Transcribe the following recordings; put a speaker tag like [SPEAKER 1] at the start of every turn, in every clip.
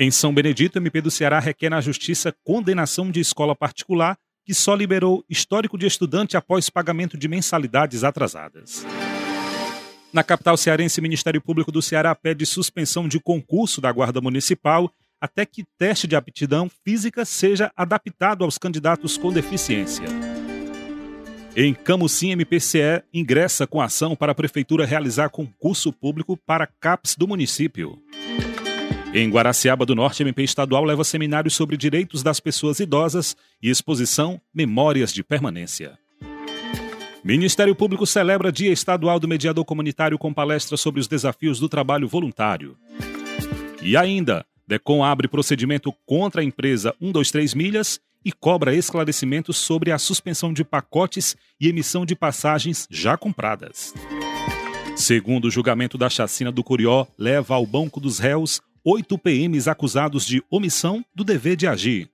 [SPEAKER 1] Em São Benedito, MP do Ceará requer na Justiça condenação de escola particular que só liberou histórico de estudante após pagamento de mensalidades atrasadas. Na capital cearense, o Ministério Público do Ceará pede suspensão de concurso da Guarda Municipal até que teste de aptidão física seja adaptado aos candidatos com deficiência. Em Camusim, MPCE ingressa com ação para a Prefeitura realizar concurso público para CAPS do município. Em Guaraciaba do Norte, MP estadual leva seminário sobre direitos das pessoas idosas e exposição Memórias de Permanência. Ministério Público celebra Dia Estadual do Mediador Comunitário com palestra sobre os desafios do trabalho voluntário. E ainda, Decom abre procedimento contra a empresa 123 Milhas e cobra esclarecimentos sobre a suspensão de pacotes e emissão de passagens já compradas. Segundo o julgamento da chacina do Curió, leva ao banco dos réus oito PMs acusados de omissão do dever de agir.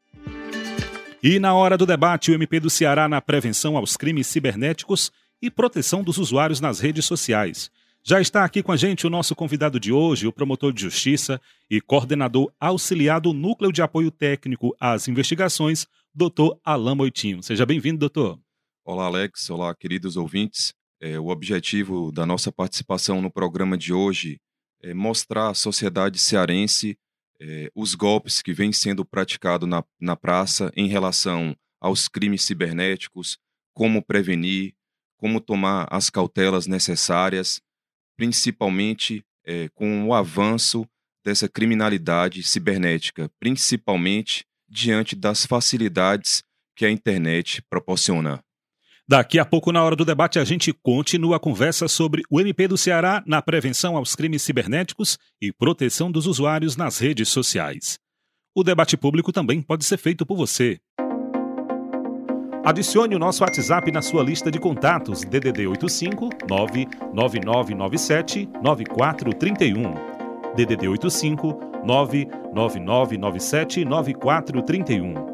[SPEAKER 1] E na hora do debate, o MP do Ceará na prevenção aos crimes cibernéticos e proteção dos usuários nas redes sociais. Já está aqui com a gente o nosso convidado de hoje, o promotor de justiça e coordenador auxiliar do Núcleo de Apoio Técnico às Investigações, doutor Alain Moitinho. Seja bem-vindo, doutor.
[SPEAKER 2] Olá, Alex. Olá, queridos ouvintes. É, o objetivo da nossa participação no programa de hoje é, mostrar à sociedade cearense é, os golpes que vêm sendo praticados na, na praça em relação aos crimes cibernéticos, como prevenir, como tomar as cautelas necessárias, principalmente é, com o avanço dessa criminalidade cibernética, principalmente diante das facilidades que a internet proporciona.
[SPEAKER 1] Daqui a pouco, na hora do debate, a gente continua a conversa sobre o MP do Ceará na prevenção aos crimes cibernéticos e proteção dos usuários nas redes sociais. O debate público também pode ser feito por você. Adicione o nosso WhatsApp na sua lista de contatos DDD 85 99997 9431. DDD 85 99997 9431.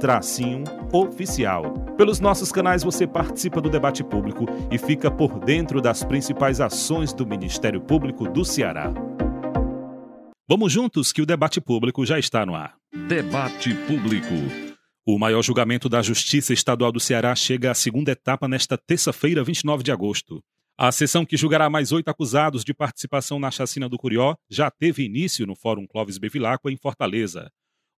[SPEAKER 1] tracinho oficial. Pelos nossos canais você participa do debate público e fica por dentro das principais ações do Ministério Público do Ceará. Vamos juntos que o debate público já está no ar.
[SPEAKER 3] Debate Público.
[SPEAKER 1] O maior julgamento da Justiça Estadual do Ceará chega à segunda etapa nesta terça-feira, 29 de agosto. A sessão que julgará mais oito acusados de participação na chacina do Curió já teve início no Fórum Clóvis Bevilacqua, em Fortaleza.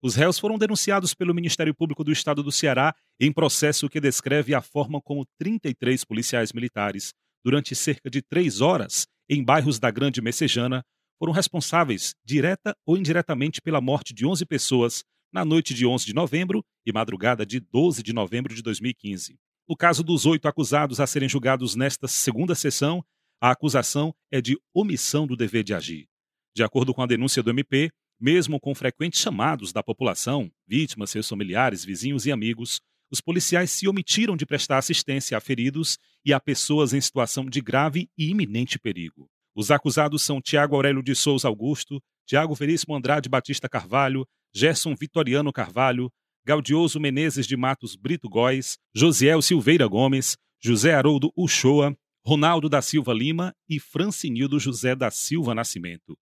[SPEAKER 1] Os réus foram denunciados pelo Ministério Público do Estado do Ceará em processo que descreve a forma como 33 policiais militares, durante cerca de três horas, em bairros da Grande Messejana, foram responsáveis, direta ou indiretamente, pela morte de 11 pessoas na noite de 11 de novembro e madrugada de 12 de novembro de 2015. No caso dos oito acusados a serem julgados nesta segunda sessão, a acusação é de omissão do dever de agir. De acordo com a denúncia do MP, mesmo com frequentes chamados da população, vítimas, seus familiares, vizinhos e amigos, os policiais se omitiram de prestar assistência a feridos e a pessoas em situação de grave e iminente perigo. Os acusados são Tiago Aurélio de Souza Augusto, Tiago Veríssimo Andrade Batista Carvalho, Gerson Vitoriano Carvalho, Gaudioso Menezes de Matos Brito Góes, Josiel Silveira Gomes, José Haroldo Uchoa, Ronaldo da Silva Lima e Francinildo José da Silva Nascimento.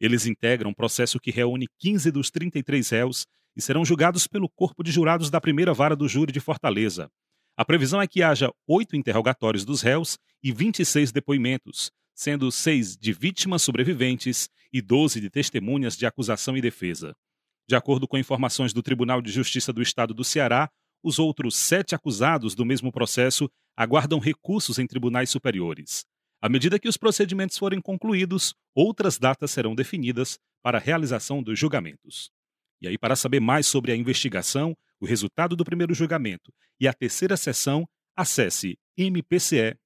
[SPEAKER 1] Eles integram um processo que reúne 15 dos 33 réus e serão julgados pelo Corpo de Jurados da Primeira Vara do Júri de Fortaleza. A previsão é que haja oito interrogatórios dos réus e 26 depoimentos, sendo seis de vítimas sobreviventes e 12 de testemunhas de acusação e defesa. De acordo com informações do Tribunal de Justiça do Estado do Ceará, os outros sete acusados do mesmo processo aguardam recursos em tribunais superiores. À medida que os procedimentos forem concluídos, outras datas serão definidas para a realização dos julgamentos. E aí, para saber mais sobre a investigação, o resultado do primeiro julgamento e a terceira sessão, acesse mpce.mp.br.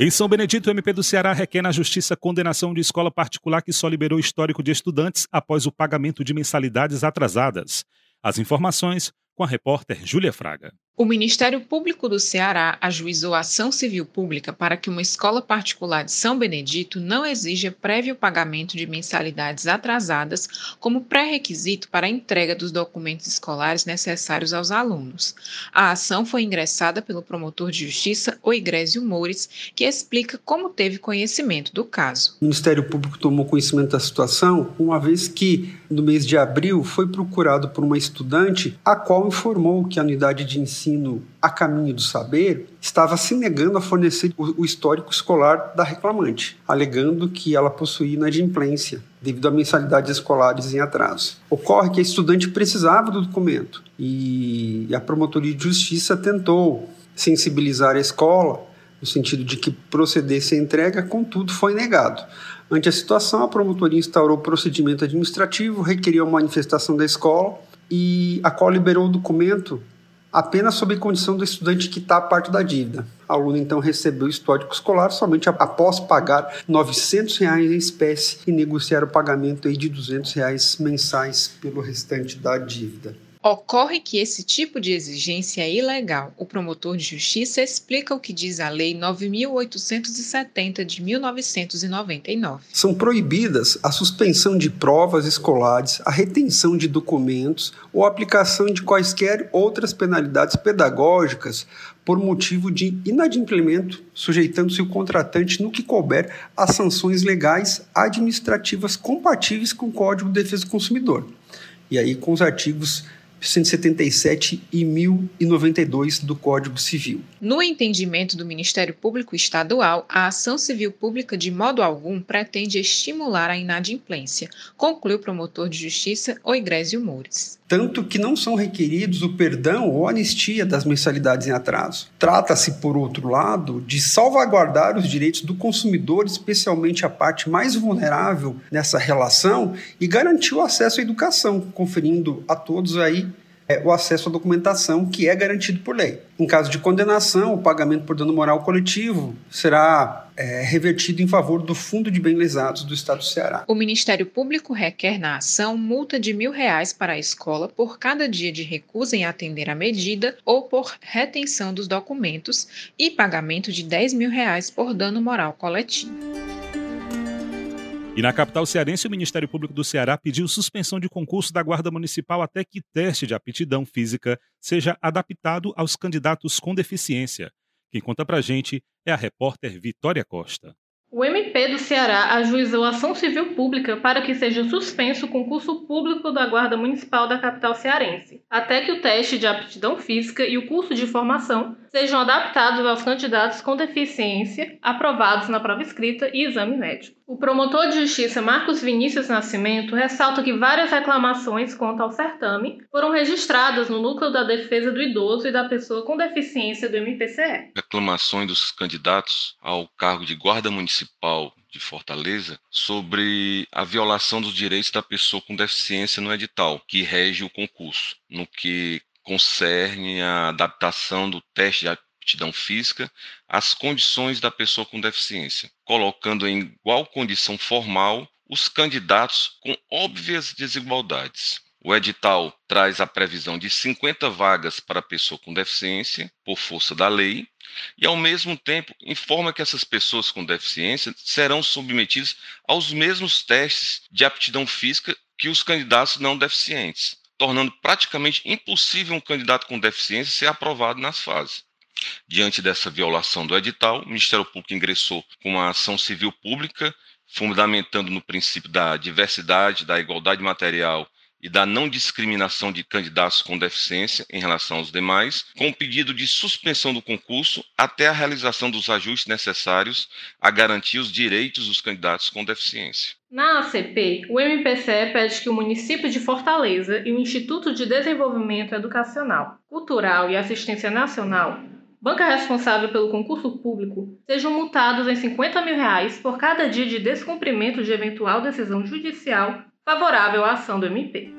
[SPEAKER 1] Em São Benedito, o MP do Ceará requer na Justiça condenação de escola particular que só liberou histórico de estudantes após o pagamento de mensalidades atrasadas. As informações com a repórter Júlia Fraga.
[SPEAKER 4] O Ministério Público do Ceará ajuizou ação civil pública para que uma escola particular de São Benedito não exija prévio pagamento de mensalidades atrasadas como pré-requisito para a entrega dos documentos escolares necessários aos alunos. A ação foi ingressada pelo promotor de justiça Oigrésio Moures, que explica como teve conhecimento do caso.
[SPEAKER 5] O Ministério Público tomou conhecimento da situação uma vez que, no mês de abril, foi procurado por uma estudante a qual informou que a unidade de ensino ensino a caminho do saber estava se negando a fornecer o histórico escolar da reclamante, alegando que ela possuía inadimplência devido a mensalidades escolares em atraso. Ocorre que a estudante precisava do documento e a promotoria de justiça tentou sensibilizar a escola no sentido de que procedesse a entrega, contudo foi negado. Ante a situação, a promotoria instaurou procedimento administrativo, requeriu a manifestação da escola e a qual liberou o documento apenas sob condição do estudante quitar parte da dívida. A aluna então recebeu o histórico escolar somente após pagar 900 reais em espécie e negociar o pagamento de 200 reais mensais pelo restante da dívida.
[SPEAKER 4] Ocorre que esse tipo de exigência é ilegal. O promotor de justiça explica o que diz a Lei 9.870 de 1999.
[SPEAKER 5] São proibidas a suspensão de provas escolares, a retenção de documentos ou a aplicação de quaisquer outras penalidades pedagógicas por motivo de inadimplemento, sujeitando-se o contratante no que couber a sanções legais administrativas compatíveis com o Código de Defesa do Consumidor. E aí com os artigos 177 e 1092 do Código Civil.
[SPEAKER 4] No entendimento do Ministério Público Estadual, a ação civil pública de modo algum pretende estimular a inadimplência, conclui o promotor de justiça Oigrésio Moures.
[SPEAKER 5] Tanto que não são requeridos o perdão ou anistia das mensalidades em atraso. Trata-se, por outro lado, de salvaguardar os direitos do consumidor, especialmente a parte mais vulnerável nessa relação, e garantir o acesso à educação, conferindo a todos aí é, o acesso à documentação que é garantido por lei. Em caso de condenação, o pagamento por dano moral coletivo será é, revertido em favor do Fundo de Bem Lesados do Estado do Ceará.
[SPEAKER 4] O Ministério Público requer na ação multa de mil reais para a escola por cada dia de recusa em atender a medida ou por retenção dos documentos e pagamento de 10 mil reais por dano moral coletivo.
[SPEAKER 1] E na capital cearense, o Ministério Público do Ceará pediu suspensão de concurso da Guarda Municipal até que teste de aptidão física seja adaptado aos candidatos com deficiência. Quem conta pra gente é a repórter Vitória Costa.
[SPEAKER 6] O MP do Ceará ajuizou ação civil pública para que seja suspenso o concurso público da Guarda Municipal da capital cearense, até que o teste de aptidão física e o curso de formação sejam adaptados aos candidatos com deficiência aprovados na prova escrita e exame médico. O promotor de justiça Marcos Vinícius Nascimento ressalta que várias reclamações quanto ao certame foram registradas no Núcleo da Defesa do Idoso e da Pessoa com Deficiência do MPCE.
[SPEAKER 2] Reclamações dos candidatos ao cargo de guarda municipal de Fortaleza sobre a violação dos direitos da pessoa com deficiência no edital que rege o concurso, no que concerne a adaptação do teste de aptidão física às condições da pessoa com deficiência, colocando em igual condição formal os candidatos com óbvias desigualdades. O edital traz a previsão de 50 vagas para a pessoa com deficiência, por força da lei, e, ao mesmo tempo, informa que essas pessoas com deficiência serão submetidas aos mesmos testes de aptidão física que os candidatos não deficientes tornando praticamente impossível um candidato com deficiência ser aprovado nas fases. Diante dessa violação do edital, o Ministério Público ingressou com uma ação civil pública, fundamentando no princípio da diversidade, da igualdade material
[SPEAKER 7] e da não discriminação de candidatos com deficiência em relação aos demais, com pedido de suspensão do concurso até a realização dos ajustes necessários a garantir os direitos dos candidatos com deficiência.
[SPEAKER 6] Na ACP, o MPCE pede que o município de Fortaleza e o Instituto de Desenvolvimento Educacional, Cultural e Assistência Nacional, banca responsável pelo concurso público, sejam multados em 50 mil reais por cada dia de descumprimento de eventual decisão judicial favorável à ação do MP.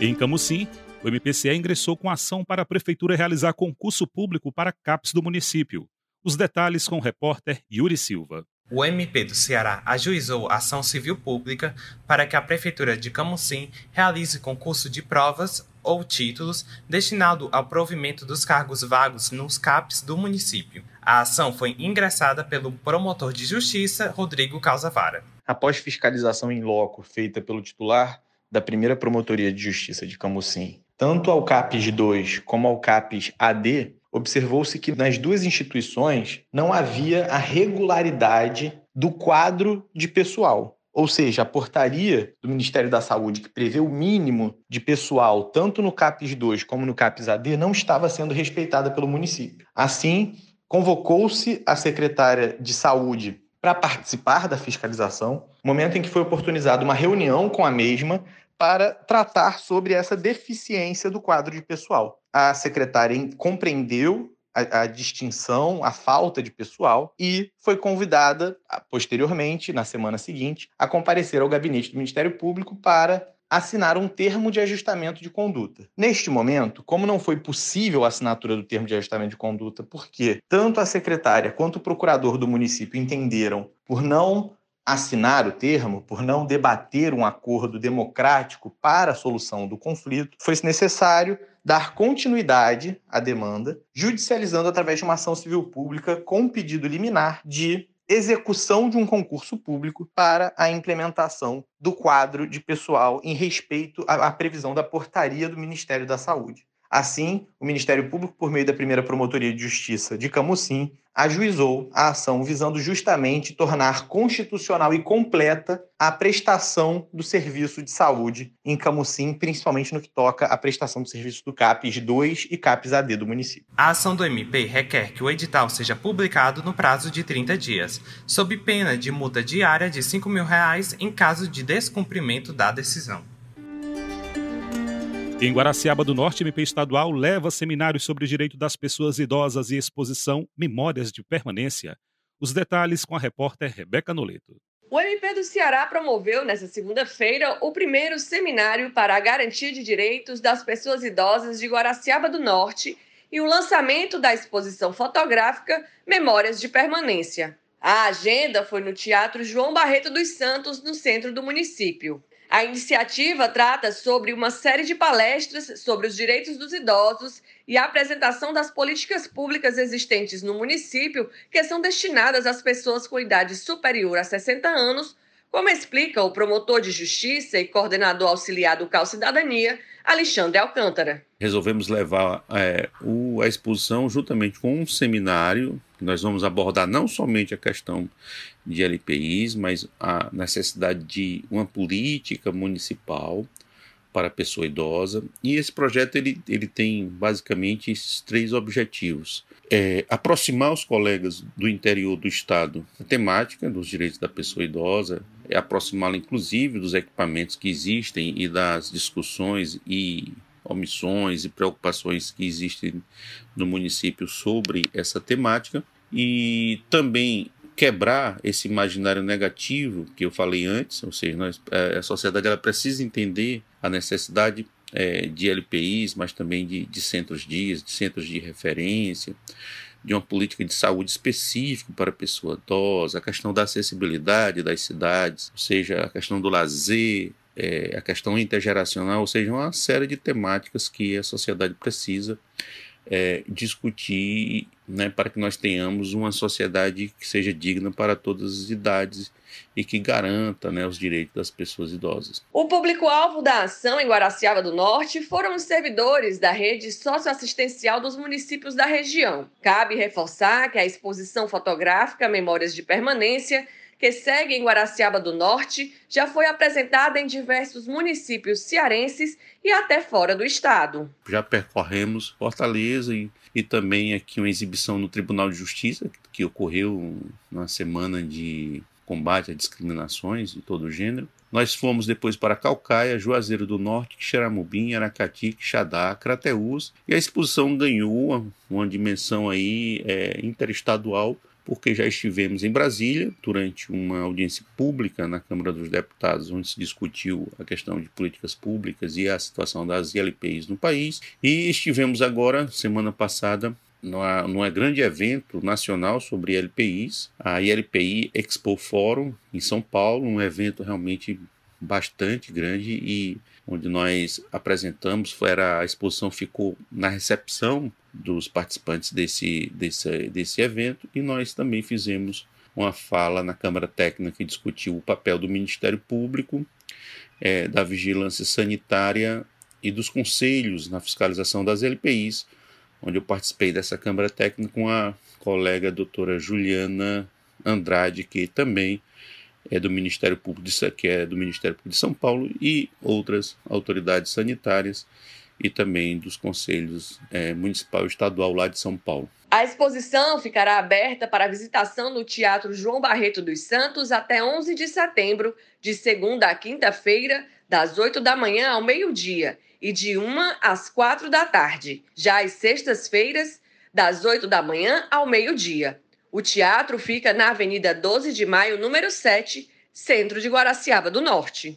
[SPEAKER 1] Em Camusim, o MPCE ingressou com ação para a Prefeitura realizar concurso público para CAPES do município. Os detalhes com o repórter Yuri Silva.
[SPEAKER 8] O MP do Ceará ajuizou ação civil pública para que a Prefeitura de Camusim realize concurso de provas ou títulos destinado ao provimento dos cargos vagos nos CAPs do município. A ação foi ingressada pelo promotor de justiça Rodrigo Calzavara.
[SPEAKER 9] Após fiscalização em loco feita pelo titular da primeira Promotoria de Justiça de Camusim, tanto ao CAPES 2 como ao CAPES AD, observou-se que nas duas instituições não havia a regularidade do quadro de pessoal. Ou seja, a portaria do Ministério da Saúde, que prevê o mínimo de pessoal, tanto no CAPES 2 como no CAPES AD, não estava sendo respeitada pelo município. Assim, convocou-se a secretária de Saúde para participar da fiscalização, momento em que foi oportunizada uma reunião com a mesma para tratar sobre essa deficiência do quadro de pessoal. A secretária compreendeu a, a, distinção, a falta de pessoal e foi convidada, posteriormente, na semana seguinte, a comparecer ao gabinete do Ministério Público para assinar um termo de ajustamento de conduta. Neste momento, como não foi possível a assinatura do termo de ajustamento de conduta, porque tanto a secretária quanto o procurador do município entenderam por não assinar o termo, por não debater um acordo democrático para a solução do conflito, foi necessário dar continuidade à demanda, judicializando através de uma ação civil pública com pedido liminar de execução de um concurso público para a implementação do quadro de pessoal em respeito à, à previsão da portaria do Ministério da Saúde. Assim, o Ministério Público, por meio da primeira Promotoria de Justiça de Camusim, ajuizou a ação visando justamente tornar constitucional e completa a prestação do serviço de saúde em Camusim, principalmente no que toca à prestação do serviço do CAPES 2 e CAPES AD do município.
[SPEAKER 8] A ação do MP requer que o edital seja publicado no prazo de 30 dias, sob pena de multa diária de 5 mil reais em caso de descumprimento da decisão.
[SPEAKER 1] Em Guaraciaba do Norte, MP estadual leva seminários sobre direito das pessoas idosas e exposição Memórias de Permanência. Os detalhes com a repórter Rebeca Noleto.
[SPEAKER 10] O MP do Ceará promoveu nesta segunda-feira o primeiro seminário para a garantia de direitos das pessoas idosas de Guaraciaba do Norte e o lançamento da exposição fotográfica Memórias de Permanência. A agenda foi no Teatro João Barreto dos Santos, no centro do município. A iniciativa trata sobre uma série de palestras sobre os direitos dos idosos e a apresentação das políticas públicas existentes no município que são destinadas às pessoas com idade superior a 60 anos, como explica o promotor de justiça e coordenador auxiliar do Cal Cidadania, Alexandre Alcântara.
[SPEAKER 11] Resolvemos levar é, o, a exposição juntamente com um seminário, nós vamos abordar não somente a questão de LPIs, mas a necessidade de uma política municipal para a pessoa idosa. E esse projeto ele, ele tem basicamente esses três objetivos. É, aproximar os colegas do interior do estado da temática dos direitos da pessoa idosa, é aproximá-la inclusive dos equipamentos que existem e das discussões e omissões e preocupações que existem no município sobre essa temática e também quebrar esse imaginário negativo que eu falei antes, ou seja, nós, é, a sociedade ela precisa entender a necessidade é, de LPIs, mas também de, de centros dias, de centros de referência, de uma política de saúde específica para a pessoa idosa, a questão da acessibilidade das cidades, ou seja, a questão do lazer, é, a questão intergeracional, ou seja, uma série de temáticas que a sociedade precisa é, discutir né, para que nós tenhamos uma sociedade que seja digna para todas as idades e que garanta né, os direitos das pessoas idosas.
[SPEAKER 10] O público-alvo da ação em Guaraciaba do Norte foram os servidores da rede socioassistencial dos municípios da região. Cabe reforçar que a exposição fotográfica Memórias de Permanência que segue em Guaraciaba do Norte, já foi apresentada em diversos municípios cearenses e até fora do estado.
[SPEAKER 11] Já percorremos Fortaleza e, e também aqui uma exibição no Tribunal de Justiça, que ocorreu na semana de combate a discriminações de todo gênero. Nós fomos depois para Calcaia, Juazeiro do Norte, Xeramubim, Aracati, Quixadá, Crateús, e a exposição ganhou uma dimensão aí é, interestadual, porque já estivemos em Brasília durante uma audiência pública na Câmara dos Deputados, onde se discutiu a questão de políticas públicas e a situação das ILPIs no país, e estivemos agora, semana passada, num grande evento nacional sobre LPIs, a ILPI Expo Forum, em São Paulo, um evento realmente bastante grande e onde nós apresentamos, era, a exposição ficou na recepção dos participantes desse, desse, desse evento e nós também fizemos uma fala na Câmara Técnica que discutiu o papel do Ministério Público, é, da vigilância sanitária e dos conselhos na fiscalização das LPIs, onde eu participei dessa Câmara Técnica com a colega doutora Juliana Andrade, que também é do Ministério Público de, que é do Ministério Público de São Paulo e outras autoridades sanitárias e também dos conselhos é, municipal e estadual lá de São Paulo.
[SPEAKER 10] A exposição ficará aberta para visitação no Teatro João Barreto dos Santos até 11 de setembro, de segunda a quinta-feira, das 8 da manhã ao meio-dia e de 1 às 4 da tarde. Já às sextas-feiras, das 8 da manhã ao meio-dia. O teatro fica na Avenida 12 de Maio, número 7, centro de Guaraciaba do Norte.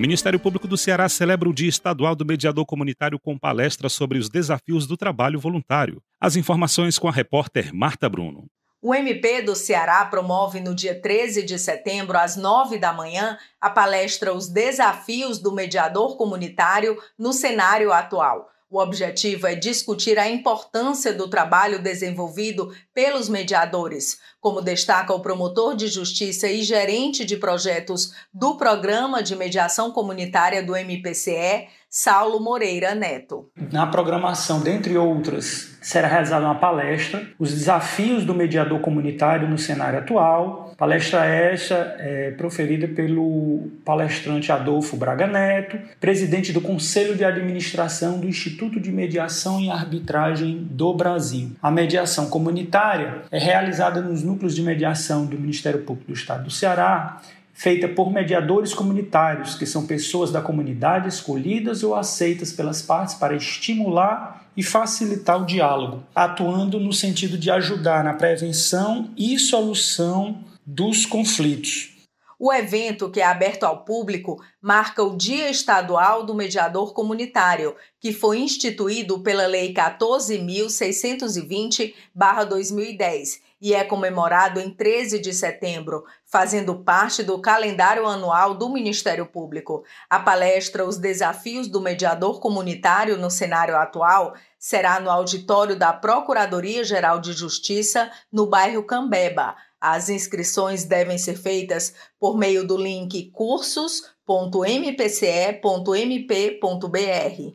[SPEAKER 1] Ministério Público do Ceará celebra o Dia Estadual do Mediador Comunitário com palestra sobre os desafios do trabalho voluntário. As informações com a repórter Marta Bruno.
[SPEAKER 12] O MP do Ceará promove no dia 13 de setembro, às 9 da manhã, a palestra Os Desafios do Mediador Comunitário no Cenário Atual. O objetivo é discutir a importância do trabalho desenvolvido pelos mediadores, como destaca o promotor de justiça e gerente de projetos do Programa de Mediação Comunitária do MPCE, Saulo Moreira Neto.
[SPEAKER 13] Na programação, dentre outras, será realizada uma palestra, Os Desafios do Mediador Comunitário no Cenário Atual. Palestra esta é proferida pelo palestrante Adolfo Braga Neto, presidente do Conselho de Administração do Instituto de Mediação e Arbitragem do Brasil. A mediação comunitária é realizada nos núcleos de mediação do Ministério Público do Estado do Ceará feita por mediadores comunitários, que são pessoas da comunidade escolhidas ou aceitas pelas partes para estimular e facilitar o diálogo, atuando no sentido de ajudar na prevenção e solução dos conflitos.
[SPEAKER 12] O evento, que é aberto ao público, marca o Dia Estadual do Mediador Comunitário, que foi instituído pela Lei 14.620-2010 e é comemorado em 13 de setembro, fazendo parte do calendário anual do Ministério Público. A palestra Os Desafios do Mediador Comunitário no Cenário Atual será no auditório da Procuradoria-Geral de Justiça, no bairro Cambeba. As inscrições devem ser feitas por meio do link cursos.mpce.mp.br.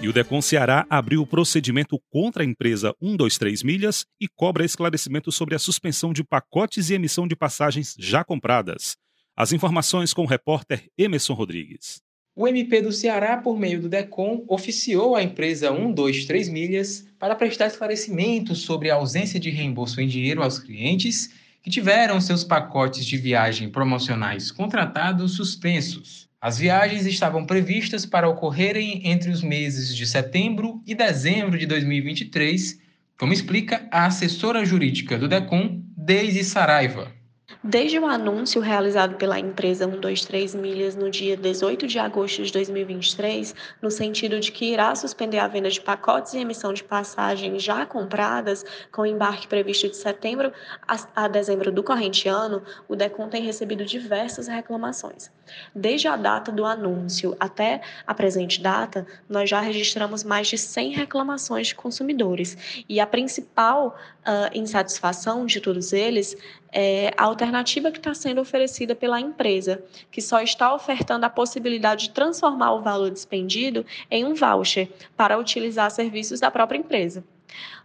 [SPEAKER 1] E o Decon Ceará abriu o procedimento contra a empresa 123 Milhas e cobra esclarecimento sobre a suspensão de pacotes e emissão de passagens já compradas. As informações com o repórter Emerson Rodrigues.
[SPEAKER 14] O MP do Ceará, por meio do DECOM, oficiou a empresa 123 Milhas para prestar esclarecimentos sobre a ausência de reembolso em dinheiro aos clientes que tiveram seus pacotes de viagem promocionais contratados suspensos. As viagens estavam previstas para ocorrerem entre os meses de setembro e dezembro de 2023, como explica a assessora jurídica do DECOM, Deise Saraiva.
[SPEAKER 15] Desde o anúncio realizado pela empresa 123 Milhas no dia 18 de agosto de 2023, no sentido de que irá suspender a venda de pacotes e emissão de passagens já compradas, com embarque previsto de setembro a dezembro do corrente ano, o DECOM tem recebido diversas reclamações. Desde a data do anúncio até a presente data, nós já registramos mais de 100 reclamações de consumidores e a principal uh, insatisfação de todos eles é a alternativa que está sendo oferecida pela empresa, que só está ofertando a possibilidade de transformar o valor despendido em um voucher para utilizar serviços da própria empresa.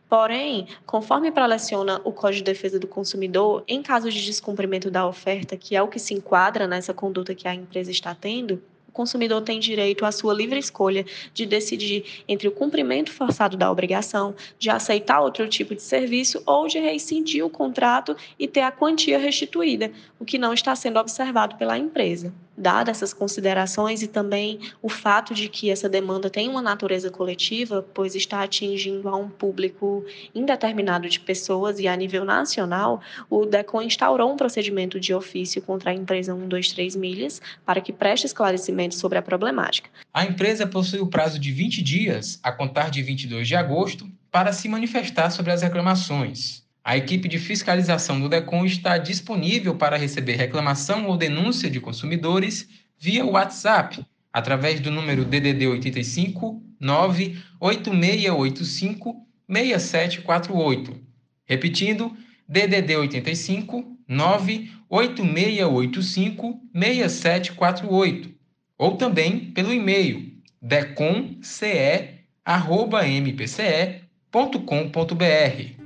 [SPEAKER 15] Porém, conforme preleciona o Código de Defesa do Consumidor, em caso de descumprimento da oferta, que é o que se enquadra nessa conduta que a empresa está tendo, o consumidor tem direito à sua livre escolha de decidir entre o cumprimento forçado da obrigação, de aceitar outro tipo de serviço ou de rescindir o contrato e ter a quantia restituída, o que não está sendo observado pela empresa. Dadas essas considerações e também o fato de que essa demanda tem uma natureza coletiva, pois está atingindo a um público indeterminado de pessoas e a nível nacional, o DECON instaurou um procedimento de ofício contra a empresa 123 Milhas para que preste esclarecimentos sobre a problemática.
[SPEAKER 14] A empresa possui o prazo de 20 dias, a contar de 22 de agosto, para se manifestar sobre as reclamações. A equipe de fiscalização do DECOM está disponível para receber reclamação ou denúncia de consumidores via WhatsApp, através do número DDD 85 98685 6748. Repetindo, DDD 85 98685 6748. Ou também pelo e-mail decomce.mpce.com.br.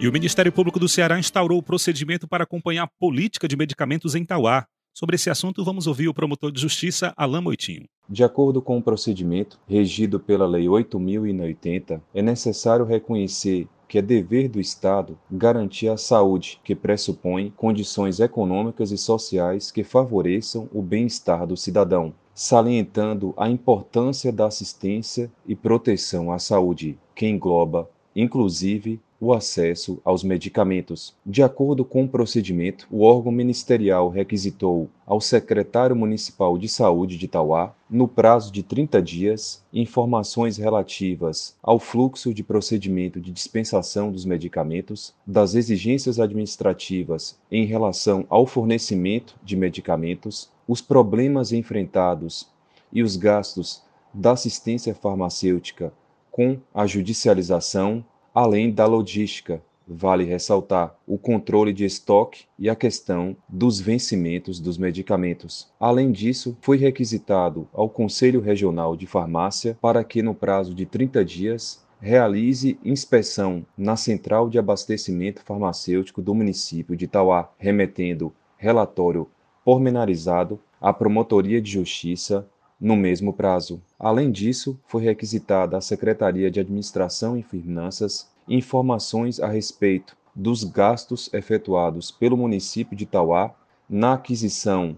[SPEAKER 1] E o Ministério Público do Ceará instaurou o procedimento para acompanhar a política de medicamentos em Tauá. Sobre esse assunto, vamos ouvir o promotor de justiça, Alain Moitinho.
[SPEAKER 16] De acordo com o procedimento, regido pela Lei 8.080, é necessário reconhecer que é dever do Estado garantir a saúde, que pressupõe condições econômicas e sociais que favoreçam o bem-estar do cidadão, salientando a importância da assistência e proteção à saúde, que engloba, inclusive, o acesso aos medicamentos. De acordo com o procedimento, o órgão ministerial requisitou ao secretário municipal de saúde de Tauá, no prazo de 30 dias, informações relativas ao fluxo de procedimento de dispensação dos medicamentos, das exigências administrativas em relação ao fornecimento de medicamentos, os problemas enfrentados e os gastos da assistência farmacêutica com a judicialização além da logística, vale ressaltar o controle de estoque e a questão dos vencimentos dos medicamentos. Além disso, foi requisitado ao Conselho Regional de Farmácia para que, no prazo de 30 dias, realize inspeção na central de abastecimento farmacêutico do município de Tauá, remetendo relatório pormenorizado à Promotoria de Justiça no mesmo prazo. Além disso, foi requisitada à Secretaria de Administração e Finanças informações a respeito dos gastos efetuados pelo município de Tauá na aquisição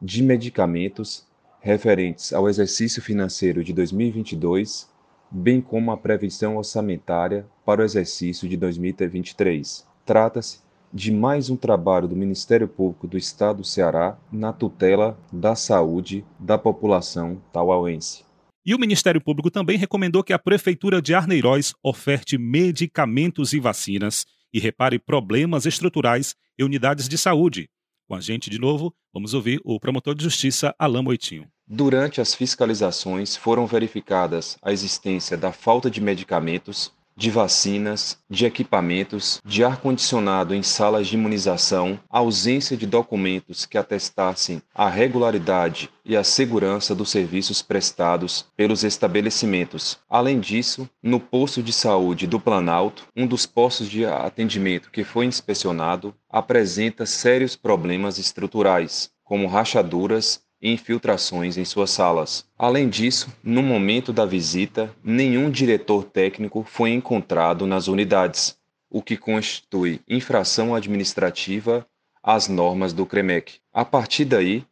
[SPEAKER 16] de medicamentos referentes ao exercício financeiro de 2022, bem como a previsão orçamentária para o exercício de 2023. Trata-se de mais um trabalho do Ministério Público do Estado do Ceará na tutela da saúde da população tauauense.
[SPEAKER 1] E o Ministério Público também recomendou que a Prefeitura de Arneiroz oferte medicamentos e vacinas e repare problemas estruturais em unidades de saúde. Com a gente de novo, vamos ouvir o promotor de justiça Alain Moitinho.
[SPEAKER 16] Durante as fiscalizações foram verificadas a existência da falta de medicamentos, de vacinas, de equipamentos, de ar-condicionado em salas de imunização, ausência de documentos que atestassem a regularidade e a segurança dos serviços prestados pelos estabelecimentos. Além disso, no posto de saúde do Planalto, um dos postos de atendimento que foi inspecionado apresenta sérios problemas estruturais, como rachaduras infiltrações em suas salas. Além disso, no momento da visita, nenhum diretor técnico foi encontrado nas unidades, o que constitui infração administrativa às normas do CREMEC. A partir daí,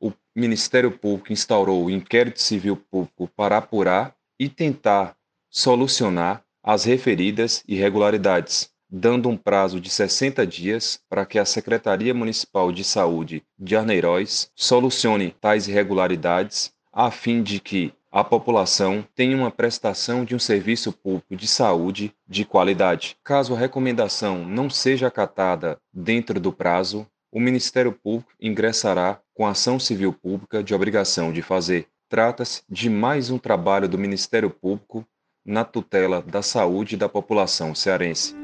[SPEAKER 16] o Ministério Público instaurou o inquérito civil público para apurar e tentar solucionar as referidas irregularidades dando um prazo de 60 dias para que a Secretaria Municipal de Saúde de Arneiroz solucione tais irregularidades, a fim de que a população tenha uma prestação de um serviço público de saúde de qualidade. Caso a recomendação não seja acatada dentro do prazo, o Ministério Público ingressará com ação civil pública de obrigação de fazer. Trata-se de mais um trabalho do Ministério Público na tutela da saúde da população cearense.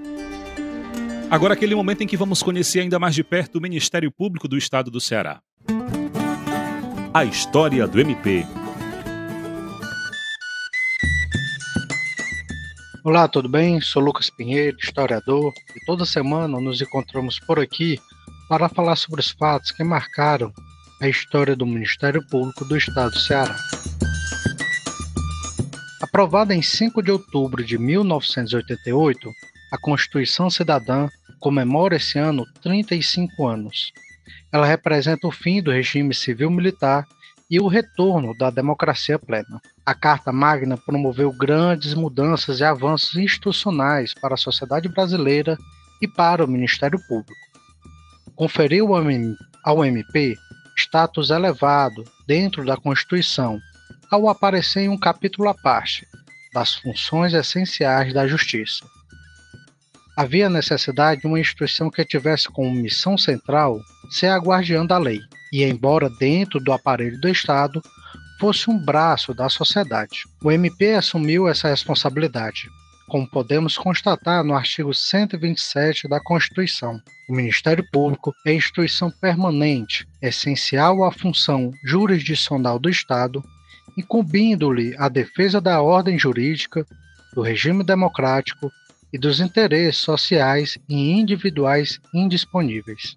[SPEAKER 1] Agora, aquele momento em que vamos conhecer ainda mais de perto o Ministério Público do Estado do Ceará. A história do MP.
[SPEAKER 17] Olá, tudo bem? Sou Lucas Pinheiro, historiador, e toda semana nos encontramos por aqui para falar sobre os fatos que marcaram a história do Ministério Público do Estado do Ceará. Aprovada em 5 de outubro de 1988, a Constituição Cidadã comemora esse ano 35 anos. Ela representa o fim do regime civil-militar e o retorno da democracia plena. A Carta Magna promoveu grandes mudanças e avanços institucionais para a sociedade brasileira e para o Ministério Público. Conferiu ao MP status elevado dentro da Constituição, ao aparecer em um capítulo à parte das funções essenciais da Justiça. Havia necessidade de uma instituição que tivesse como missão central ser a guardiã da lei, e, embora dentro do aparelho do Estado, fosse um braço da sociedade. O MP assumiu essa responsabilidade, como podemos constatar no artigo 127 da Constituição. O Ministério Público é instituição permanente, essencial à função jurisdicional do Estado, incumbindo-lhe a defesa da ordem jurídica, do regime democrático e dos interesses sociais e individuais indisponíveis.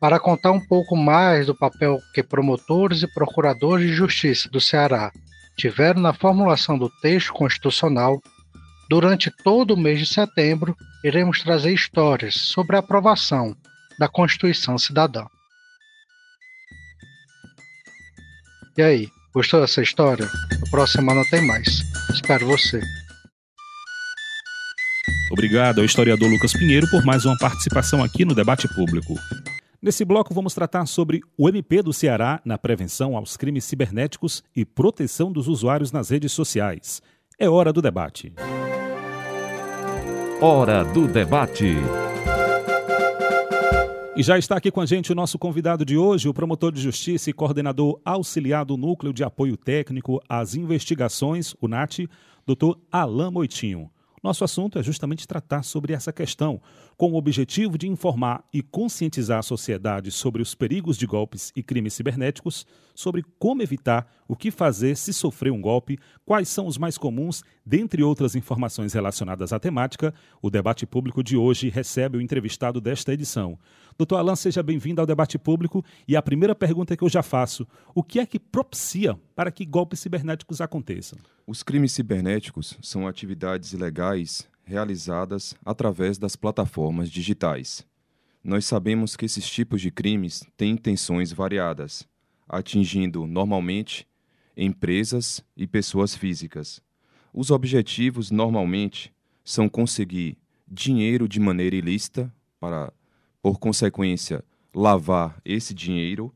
[SPEAKER 17] Para contar um pouco mais do papel que promotores e procuradores de justiça do Ceará tiveram na formulação do texto constitucional, durante todo o mês de setembro iremos trazer histórias sobre a aprovação da Constituição Cidadã. E aí, gostou dessa história? Na próxima semana tem mais. Espero você.
[SPEAKER 1] Obrigado ao historiador Lucas Pinheiro por mais uma participação aqui no debate público. Nesse bloco, vamos tratar sobre o MP do Ceará na prevenção aos crimes cibernéticos e proteção dos usuários nas redes sociais. É hora do debate.
[SPEAKER 3] Hora do debate.
[SPEAKER 1] E já está aqui com a gente o nosso convidado de hoje, o promotor de justiça e coordenador auxiliar do Núcleo de Apoio Técnico às Investigações, o NAT, doutor Alain Moitinho. Nosso assunto é justamente tratar sobre essa questão, com o objetivo de informar e conscientizar a sociedade sobre os perigos de golpes e crimes cibernéticos, sobre como evitar, o que fazer se sofrer um golpe, quais são os mais comuns, dentre outras informações relacionadas à temática. O debate público de hoje recebe o entrevistado desta edição. Doutor Alan, seja bem-vindo ao debate público. E a primeira pergunta que eu já faço: o que é que propicia para que golpes cibernéticos aconteçam?
[SPEAKER 16] Os crimes cibernéticos são atividades ilegais realizadas através das plataformas digitais. Nós sabemos que esses tipos de crimes têm intenções variadas, atingindo normalmente empresas e pessoas físicas. Os objetivos normalmente são conseguir dinheiro de maneira ilícita para, por consequência, lavar esse dinheiro,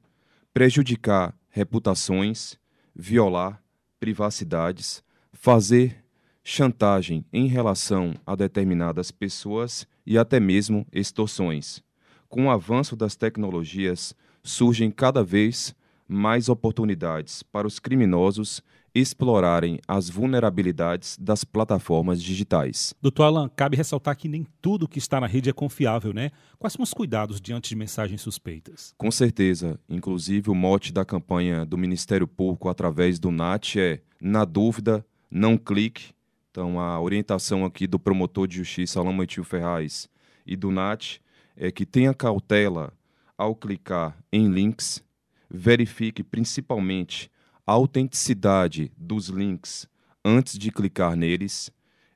[SPEAKER 16] prejudicar reputações, violar privacidades, fazer chantagem em relação a determinadas pessoas e até mesmo extorsões. Com o avanço das tecnologias, surgem cada vez mais oportunidades para os criminosos explorarem as vulnerabilidades das plataformas digitais.
[SPEAKER 1] Doutor Alan, cabe ressaltar que nem tudo que está na rede é confiável, né? Quais são os cuidados diante de mensagens suspeitas?
[SPEAKER 16] Com certeza. Inclusive, o mote da campanha do Ministério Público através do NAT é: na dúvida, não clique. Então, a orientação aqui do promotor de justiça Alain Moitil Ferraz e do NAT é que tenha cautela ao clicar em links, verifique principalmente autenticidade dos links antes de clicar neles,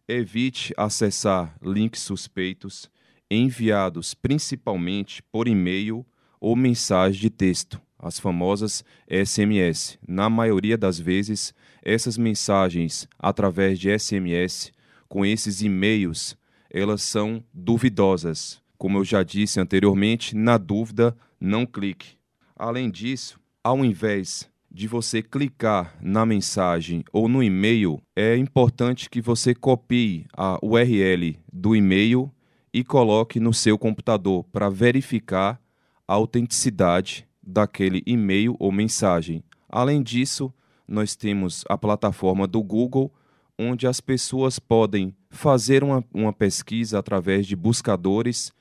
[SPEAKER 16] evite acessar links suspeitos enviados principalmente por e-mail ou mensagem de texto, as famosas SMS. Na maioria das vezes, essas mensagens através de SMS com esses e-mails, elas são duvidosas. Como eu já disse anteriormente, na dúvida, não clique. Além disso, ao invés de você clicar na mensagem ou no e-mail, é importante que você copie a URL do e-mail e coloque no seu computador para verificar a autenticidade daquele e-mail ou mensagem. Além disso, nós temos a plataforma do Google, onde as pessoas podem fazer uma, uma pesquisa através de buscadores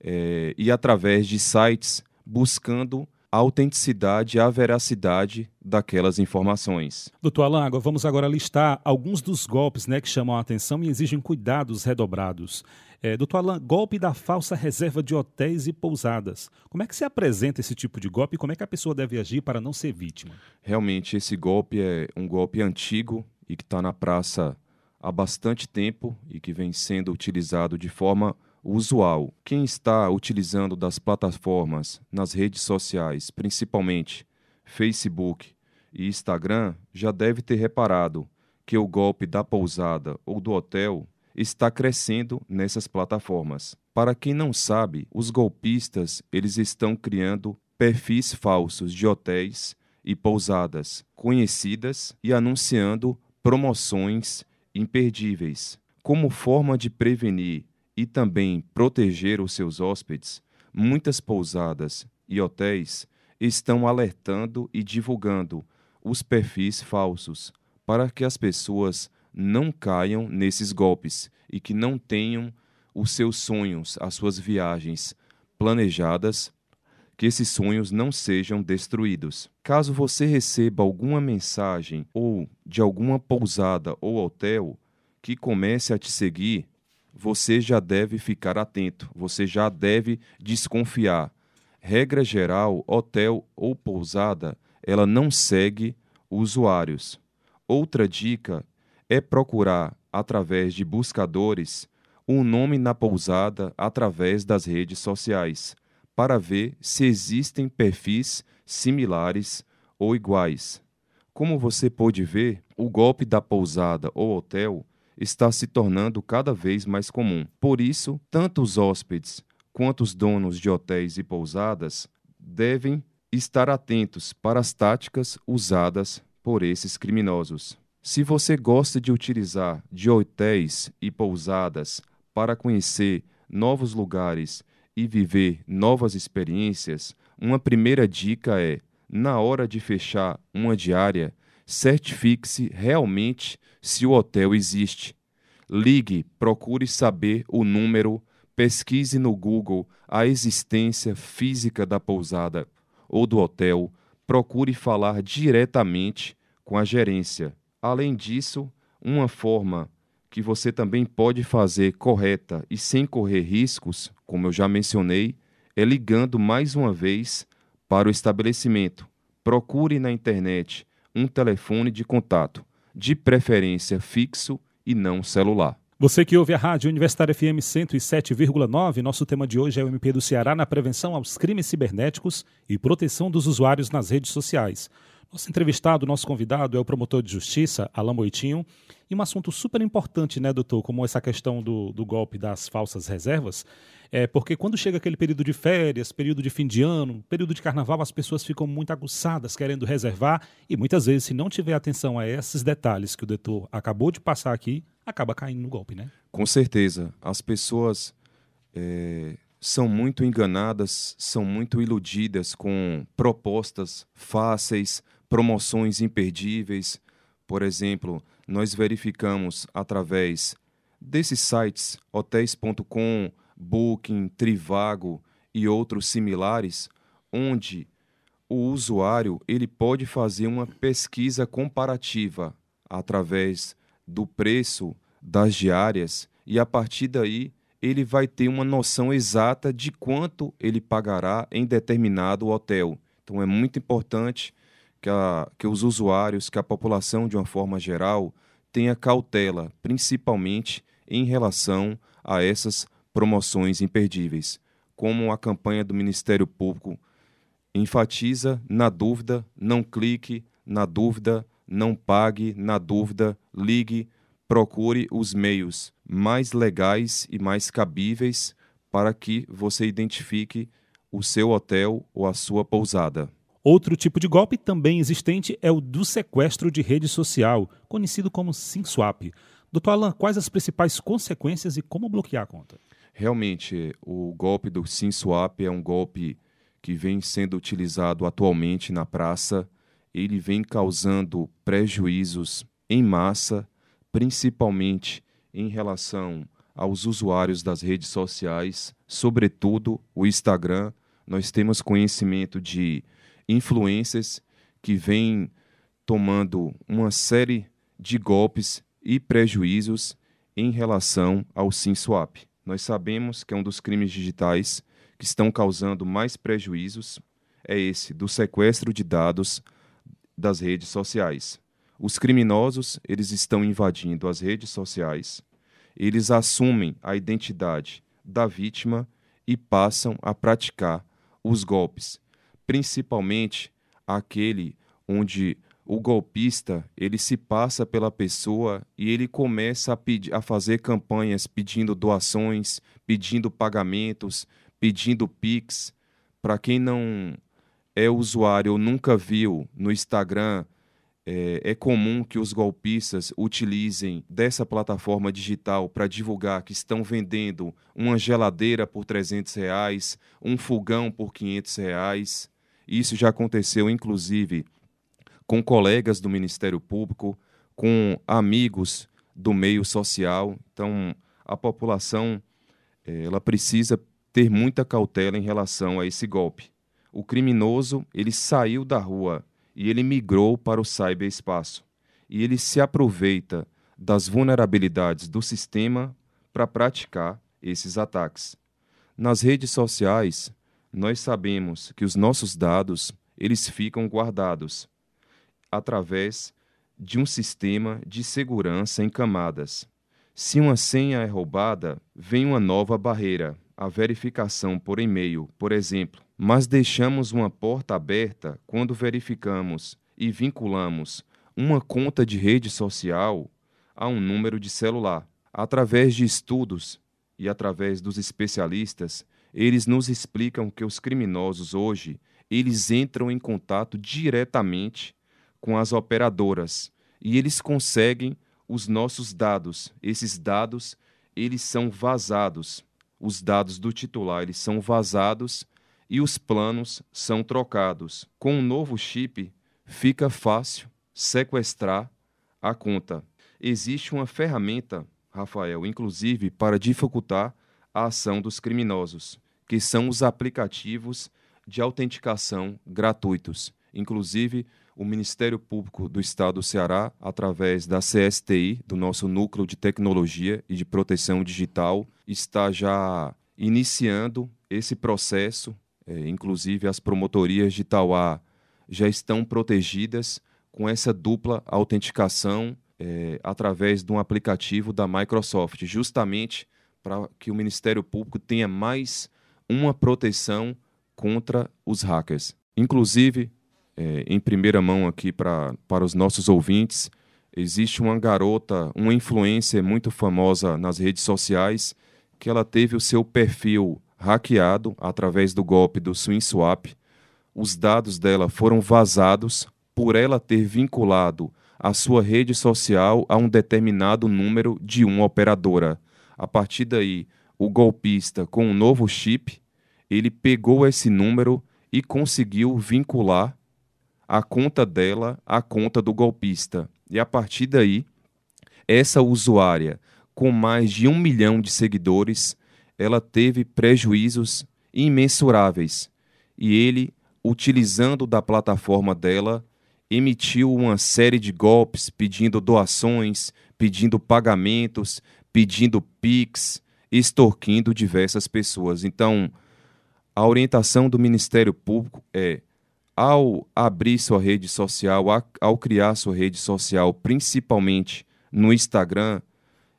[SPEAKER 16] é, e através de sites buscando a autenticidade e a veracidade daquelas informações.
[SPEAKER 1] Doutor Alan, agora vamos agora listar alguns dos golpes né, que chamam a atenção e exigem cuidados redobrados. É, doutor Alan, golpe da falsa reserva de hotéis e pousadas. Como é que se apresenta esse tipo de golpe e como é que a pessoa deve agir para não ser vítima?
[SPEAKER 16] Realmente, esse golpe é um golpe antigo e que está na praça há bastante tempo e que vem sendo utilizado de forma usual. Quem está utilizando das plataformas nas redes sociais, principalmente Facebook e Instagram, já deve ter reparado que o golpe da pousada ou do hotel está crescendo nessas plataformas. Para quem não sabe, os golpistas eles estão criando perfis falsos de hotéis e pousadas conhecidas e anunciando promoções imperdíveis. Como forma de prevenir e também proteger os seus hóspedes, muitas pousadas e hotéis estão alertando e divulgando os perfis falsos para que as pessoas não caiam nesses golpes e que não tenham os seus sonhos, as suas viagens planejadas, que esses sonhos não sejam destruídos. Caso você receba alguma mensagem ou de alguma pousada ou hotel que comece a te seguir, você já deve ficar atento, você já deve desconfiar. Regra geral, hotel ou pousada, ela não segue usuários. Outra dica é procurar, através de buscadores, um nome na pousada através das redes sociais, para ver se existem perfis similares ou iguais. Como você pode ver, o golpe da pousada ou hotel está se tornando cada vez mais comum. Por isso, tanto os hóspedes quanto os donos de hotéis e pousadas devem estar atentos para as táticas usadas por esses criminosos. Se você gosta de utilizar de hotéis e pousadas para conhecer novos lugares e viver novas experiências, uma primeira dica é: na hora de fechar uma diária, certifique-se realmente se o hotel existe. Ligue, procure saber o número, pesquise no Google a existência física da pousada ou do hotel, procure falar diretamente com a gerência. Além disso, uma forma que você também pode fazer correta e sem correr riscos, como eu já mencionei, é ligando mais uma vez para o estabelecimento. Procure na internet um telefone de contato, de preferência fixo e não celular.
[SPEAKER 1] Você que ouve a Rádio Universitária FM 107,9, nosso tema de hoje é o MP do Ceará na prevenção aos crimes cibernéticos e proteção dos usuários nas redes sociais. Nosso entrevistado, nosso convidado é o promotor de justiça, Alain Moitinho, e um assunto super importante, né, doutor, como essa questão do, do golpe das falsas reservas, é porque quando chega aquele período de férias, período de fim de ano, período de carnaval, as pessoas ficam muito aguçadas querendo reservar e muitas vezes, se não tiver atenção a esses detalhes que o doutor acabou de passar aqui, acaba caindo no golpe, né?
[SPEAKER 16] Com certeza. As pessoas é, são muito enganadas, são muito iludidas com propostas fáceis, promoções imperdíveis. Por exemplo, nós verificamos através desses sites, hotéis.com, Booking, Trivago e outros similares, onde o usuário ele pode fazer uma pesquisa comparativa através do preço das diárias e a partir daí ele vai ter uma noção exata de quanto ele pagará em determinado hotel. Então é muito importante que, a, que os usuários, que a população de uma forma geral, tenha cautela, principalmente em relação a essas promoções imperdíveis. Como a campanha do Ministério Público enfatiza, na dúvida, não clique, na dúvida, não pague, na dúvida, ligue, procure os meios mais legais e mais cabíveis para que você identifique o seu hotel ou a sua pousada.
[SPEAKER 1] Outro tipo de golpe também existente é o do sequestro de rede social, conhecido como SimSwap. Doutor Alan, quais as principais consequências e como bloquear a conta?
[SPEAKER 16] Realmente, o golpe do SimSwap é um golpe que vem sendo utilizado atualmente na praça. Ele vem causando prejuízos em massa, principalmente em relação aos usuários das redes sociais, sobretudo o Instagram. Nós temos conhecimento de influências que vêm tomando uma série de golpes e prejuízos em relação ao SimSwap. Nós sabemos que é um dos crimes digitais que estão causando mais prejuízos é esse do sequestro de dados das redes sociais. Os criminosos, eles estão invadindo as redes sociais, eles assumem a identidade da vítima e passam a praticar os golpes, principalmente aquele onde o golpista ele se passa pela pessoa e ele começa a, a fazer campanhas pedindo doações, pedindo pagamentos, pedindo pix. Para quem não é usuário ou nunca viu no Instagram, é, é, comum que os golpistas utilizem dessa plataforma digital para divulgar que estão vendendo uma geladeira por 300 reais, um fogão por 500 reais. Isso já aconteceu, inclusive, com colegas do Ministério Público, com amigos do meio social. Então, a população eh, ela precisa ter muita cautela em relação a esse golpe. O criminoso ele saiu da rua e ele migrou para o cyberespaço. E ele se aproveita das vulnerabilidades do sistema para praticar esses ataques. Nas redes sociais, nós sabemos que os nossos dados eles ficam guardados através de um sistema de segurança em camadas. Se uma senha é roubada, vem uma nova barreira, a verificação por e-mail, por exemplo. Mas deixamos uma porta aberta quando verificamos e vinculamos uma conta de rede social a um número de celular. Através de estudos e através dos especialistas, eles nos explicam que os criminosos hoje, eles entram em contato diretamente com as operadoras e eles conseguem os nossos dados. Esses dados, eles são vazados. Os dados do titular, eles são vazados e os planos são trocados. Com um novo chip, fica fácil sequestrar a conta. Existe uma ferramenta, Rafael, inclusive para dificultar a ação dos criminosos, que são os aplicativos de autenticação gratuitos. Inclusive, o Ministério Público do Estado do Ceará, através da CSTI, do nosso Núcleo de Tecnologia e de Proteção Digital, está já iniciando esse processo. É, inclusive, as promotorias de Tauá já estão protegidas com essa dupla autenticação é, através de um aplicativo da Microsoft, justamente para que o Ministério Público tenha mais uma proteção contra os hackers. Inclusive, é, em primeira mão aqui pra, para os nossos ouvintes. Existe uma garota, uma influencer muito famosa nas redes sociais, que ela teve o seu perfil hackeado através do golpe do SwingSwap. Os dados dela foram vazados por ela ter vinculado a sua rede social a um determinado número de uma operadora. A partir daí, o golpista, com um novo chip, ele pegou esse número e conseguiu vincular a conta dela à conta do golpista. E a partir daí, essa usuária, com mais de um milhão de seguidores, ela teve prejuízos imensuráveis. E ele, utilizando da plataforma dela, emitiu uma série de golpes pedindo doações, pedindo pagamentos, pedindo PIX, extorquindo diversas pessoas. Então, a orientação do Ministério Público é ao abrir sua rede social, ao criar sua rede social, principalmente no Instagram,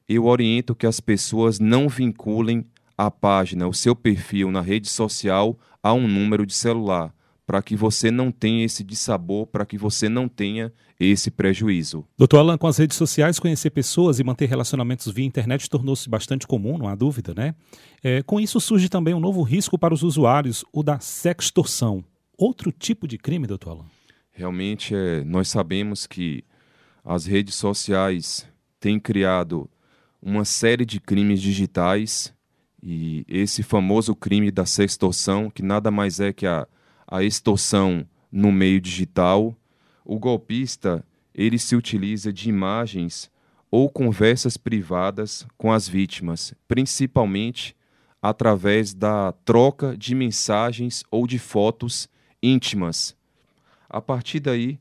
[SPEAKER 16] eu oriento que as pessoas não vinculem a página, o seu perfil na rede social a um número de celular, para que você não tenha esse dissabor, para que você não tenha esse prejuízo.
[SPEAKER 1] Doutor Alan, com as redes sociais, conhecer pessoas e manter relacionamentos via internet tornou-se bastante comum, não há dúvida, né? É, com isso surge também um novo risco para os usuários, o da sextorção outro tipo de crime, doutor Alan?
[SPEAKER 16] Realmente, é, nós sabemos que as redes sociais têm criado uma série de crimes digitais e esse famoso crime da sextorção, que nada mais é que a, a extorsão no meio digital, o golpista ele se utiliza de imagens ou conversas privadas com as vítimas, principalmente através da troca de mensagens ou de fotos íntimas, A partir daí,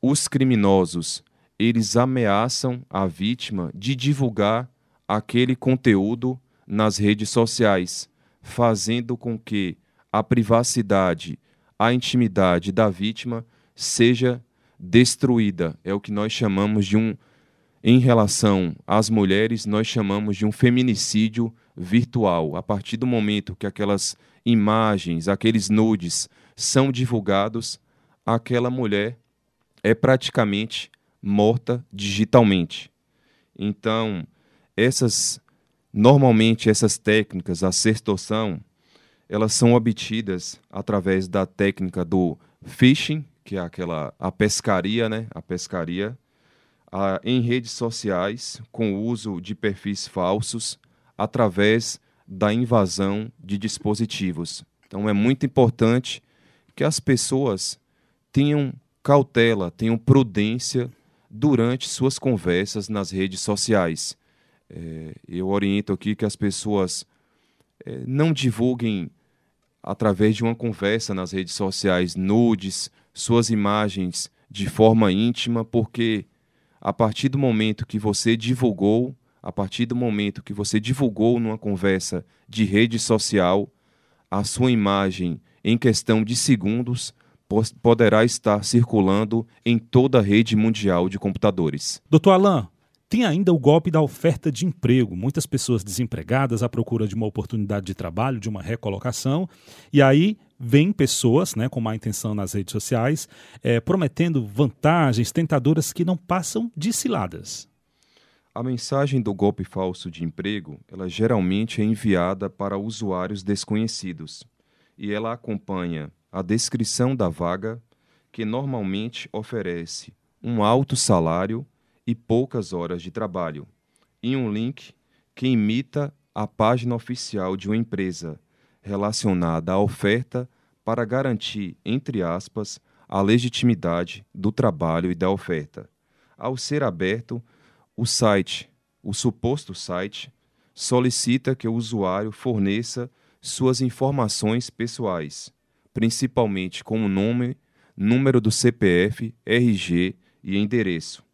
[SPEAKER 16] os criminosos eles ameaçam a vítima de divulgar aquele conteúdo nas redes sociais, fazendo com que a privacidade, a intimidade da vítima seja destruída. É o que nós chamamos de um, em relação às mulheres, nós chamamos de um feminicídio virtual. A partir do momento que aquelas imagens, aqueles nudes são divulgados, aquela mulher é praticamente morta digitalmente. Então, essas normalmente essas técnicas, a sextorção, elas são obtidas através da técnica do phishing, que é aquela a pescaria, né? A pescaria a, em redes sociais com o uso de perfis falsos através da invasão de dispositivos. Então é muito importante que as pessoas tenham cautela, tenham prudência durante suas conversas nas redes sociais. É, eu oriento aqui que as pessoas é, não divulguem através de uma conversa nas redes sociais nudes, suas imagens de forma íntima, porque a partir do momento que você divulgou, a partir do momento que você divulgou numa conversa de rede social, a sua imagem em questão de segundos poderá estar circulando em toda a rede mundial de computadores.
[SPEAKER 1] Doutor Alain, tem ainda o golpe da oferta de emprego. Muitas pessoas desempregadas à procura de uma oportunidade de trabalho, de uma recolocação, e aí vêm pessoas né, com má intenção nas redes sociais é, prometendo vantagens tentadoras que não passam de ciladas.
[SPEAKER 16] A mensagem do golpe falso de emprego, ela geralmente é enviada para usuários desconhecidos e ela acompanha a descrição da vaga, que normalmente oferece um alto salário e poucas horas de trabalho, e um link que imita a página oficial de uma empresa relacionada à oferta para garantir, entre aspas, a legitimidade do trabalho e da oferta. Ao ser aberto, o site, o suposto site, solicita que o usuário forneça suas informações pessoais, principalmente como nome, número do CPF, RG e endereço.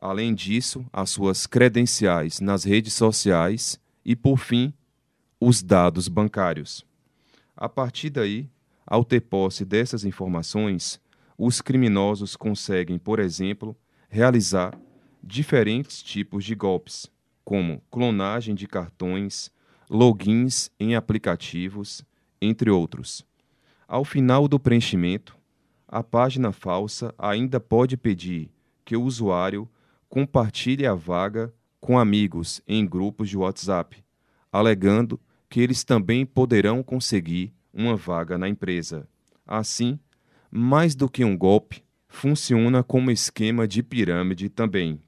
[SPEAKER 16] Além disso, as suas credenciais nas redes sociais e, por fim, os dados bancários. A partir daí, ao ter posse dessas informações, os criminosos conseguem, por exemplo, realizar diferentes tipos de golpes, como clonagem de cartões, logins em aplicativos, entre outros. Ao final do preenchimento, a página falsa ainda pode pedir que o usuário compartilhe a vaga com amigos em grupos de WhatsApp, alegando que eles também poderão conseguir uma vaga na empresa. Assim, mais do que um golpe, funciona como esquema de pirâmide também.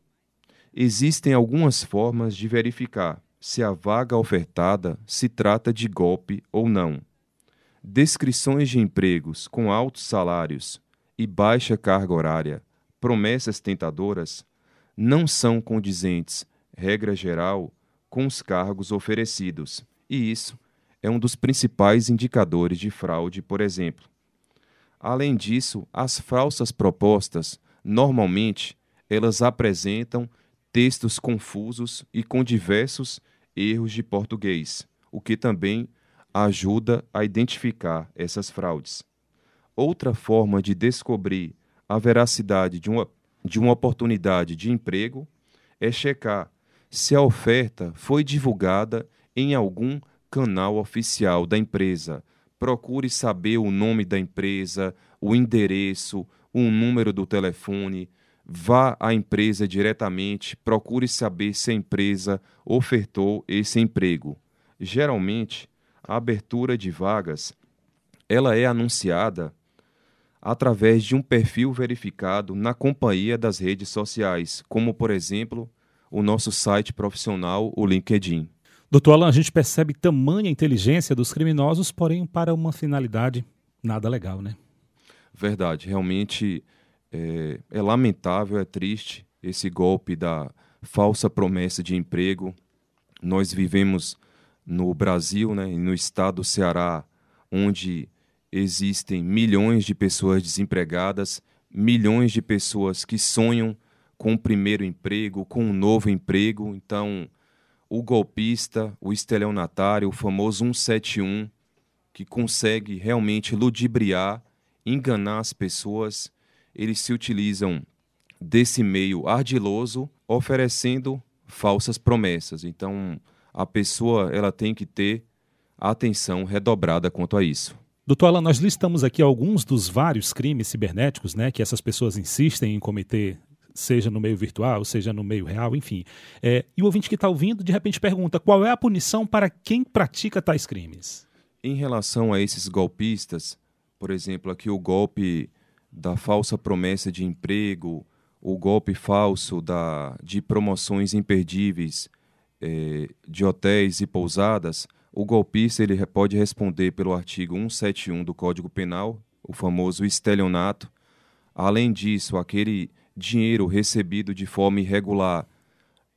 [SPEAKER 16] Existem algumas formas de verificar se a vaga ofertada se trata de golpe ou não. Descrições de empregos com altos salários e baixa carga horária, promessas tentadoras, não são condizentes, regra geral, com os cargos oferecidos, e isso é um dos principais indicadores de fraude, por exemplo. Além disso, as falsas propostas, normalmente, elas apresentam textos confusos e com diversos erros de português, o que também ajuda a identificar essas fraudes. Outra forma de descobrir a veracidade de uma, de uma oportunidade de emprego é checar se a oferta foi divulgada em algum canal oficial da empresa. Procure saber o nome da empresa, o endereço, o número do telefone vá à empresa diretamente, procure saber se a empresa ofertou esse emprego. Geralmente, a abertura de vagas ela é anunciada através de um perfil verificado na companhia das redes sociais, como por exemplo, o nosso site profissional, o LinkedIn.
[SPEAKER 1] Doutor Alan, a gente percebe tamanha inteligência dos criminosos, porém para uma finalidade nada legal, né?
[SPEAKER 16] Verdade, realmente é, é lamentável, é triste esse golpe da falsa promessa de emprego. Nós vivemos no Brasil, né, no estado do Ceará, onde existem milhões de pessoas desempregadas, milhões de pessoas que sonham com o primeiro emprego, com um novo emprego. Então, o golpista, o estelionatário, o famoso 171, que consegue realmente ludibriar, enganar as pessoas, eles se utilizam desse meio ardiloso, oferecendo falsas promessas. Então, a pessoa ela tem que ter atenção redobrada quanto a isso.
[SPEAKER 1] Doutor Alan, nós listamos aqui alguns dos vários crimes cibernéticos né, que essas pessoas insistem em cometer, seja no meio virtual, seja no meio real, enfim. É, e o ouvinte que está ouvindo, de repente, pergunta qual é a punição para quem pratica tais crimes?
[SPEAKER 16] Em relação a esses golpistas, por exemplo, aqui o golpe da falsa promessa de emprego, o golpe falso da, de promoções imperdíveis é, de hotéis e pousadas, o golpista ele pode responder pelo artigo 171 do Código Penal, o famoso estelionato. Além disso, aquele dinheiro recebido de forma irregular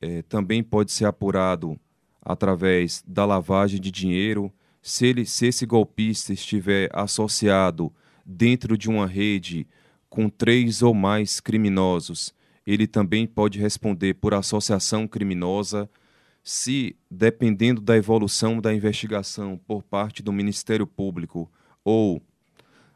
[SPEAKER 16] é, também pode ser apurado através da lavagem de dinheiro. Se, ele, se esse golpista estiver associado dentro de uma rede com três ou mais criminosos, ele também pode responder por associação criminosa. Se, dependendo da evolução da investigação por parte do Ministério Público ou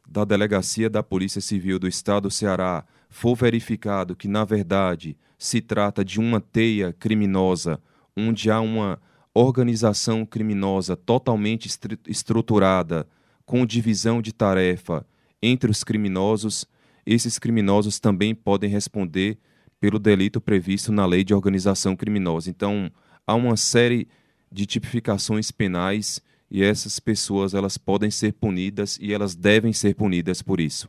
[SPEAKER 16] da Delegacia da Polícia Civil do Estado do Ceará, for verificado que, na verdade, se trata de uma teia criminosa, onde há uma organização criminosa totalmente estruturada, com divisão de tarefa entre os criminosos, esses criminosos também podem responder pelo delito previsto na lei de organização criminosa. Então, há uma série de tipificações penais e essas pessoas elas podem ser punidas e elas devem ser punidas por isso.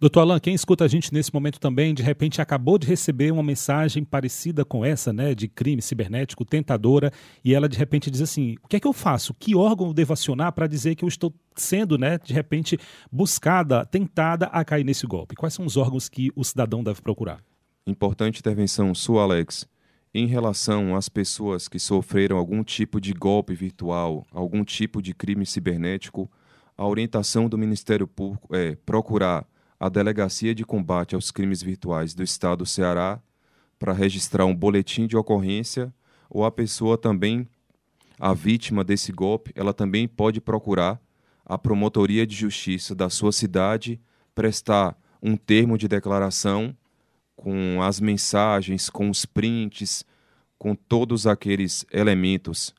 [SPEAKER 1] Doutor Alan, quem escuta a gente nesse momento também, de repente acabou de receber uma mensagem parecida com essa, né, de crime cibernético, tentadora, e ela de repente diz assim: o que é que eu faço? Que órgão eu devo acionar para dizer que eu estou sendo, né, de repente, buscada, tentada a cair nesse golpe? Quais são os órgãos que o cidadão deve procurar?
[SPEAKER 16] Importante intervenção sua, Alex. Em relação às pessoas que sofreram algum tipo de golpe virtual, algum tipo de crime cibernético, a orientação do Ministério Público é procurar a Delegacia de Combate aos Crimes Virtuais do Estado do Ceará para registrar um boletim de ocorrência ou a pessoa também, a vítima desse golpe, ela também pode procurar a Promotoria de Justiça da sua cidade, prestar um termo de declaração com as mensagens, com os prints, com todos aqueles elementos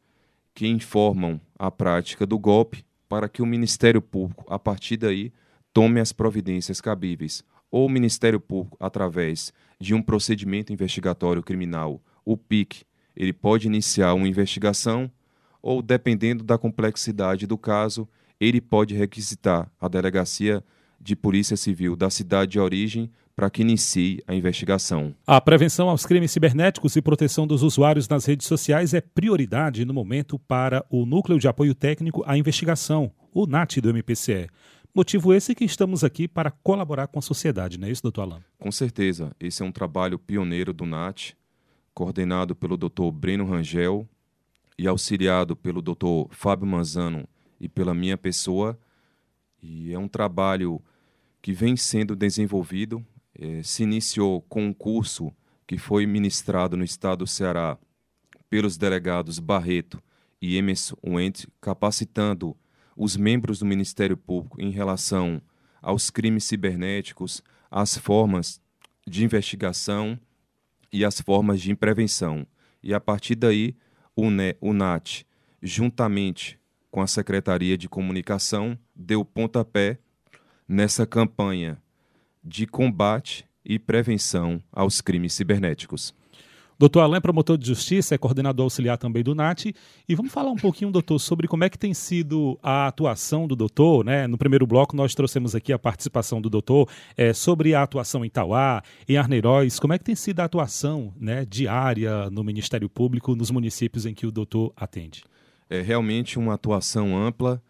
[SPEAKER 16] que informam a prática do golpe, para que o Ministério Público, a partir daí, tome as providências cabíveis, ou o Ministério Público, através de um procedimento investigatório criminal, o PIC, ele pode iniciar uma investigação, ou, dependendo da complexidade do caso, ele pode requisitar a Delegacia de Polícia Civil da cidade de origem para que inicie a investigação.
[SPEAKER 1] A prevenção aos crimes cibernéticos e proteção dos usuários nas redes sociais é prioridade no momento para o Núcleo de Apoio Técnico à Investigação, o NAT do MPCE. Motivo esse que estamos aqui para colaborar com a sociedade, não é isso, doutor Alain?
[SPEAKER 16] Com certeza. Esse é um trabalho pioneiro do NAT, coordenado pelo doutor Breno Rangel e auxiliado pelo doutor Fábio Manzano e pela minha pessoa. E é um trabalho que vem sendo desenvolvido. É, se iniciou com um curso que foi ministrado no estado do Ceará pelos delegados Barreto e Emerson Wendt, capacitando os membros do Ministério Público em relação aos crimes cibernéticos, as formas de investigação e as formas de prevenção. E a partir daí, o, NE, o NAT, juntamente com a Secretaria de Comunicação, deu pontapé nessa campanha de combate e prevenção aos crimes cibernéticos.
[SPEAKER 1] Doutor Alain, promotor de justiça, é coordenador auxiliar também do NAT. E vamos falar um pouquinho, doutor, sobre como é que tem sido a atuação do doutor. Né? No primeiro bloco, nós trouxemos aqui a participação do doutor é, sobre a atuação em Tauá, em Arneiroz. Como é que tem sido a atuação né, diária no Ministério Público, nos municípios em que o doutor atende?
[SPEAKER 16] É realmente uma atuação ampla.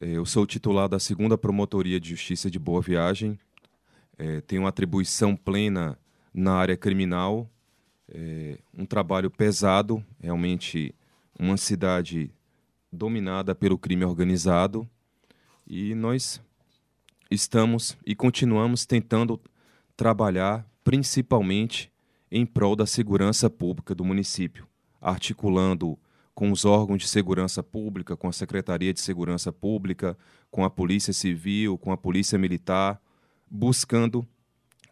[SPEAKER 16] É, eu sou titular da segunda Promotoria de Justiça de Boa Viagem. É, tenho atribuição plena na área criminal é, um trabalho pesado, realmente uma cidade dominada pelo crime organizado. E nós estamos e continuamos tentando trabalhar principalmente em prol da segurança pública do município, articulando com os órgãos de segurança pública, com a Secretaria de Segurança Pública, com a Polícia Civil, com a Polícia Militar, buscando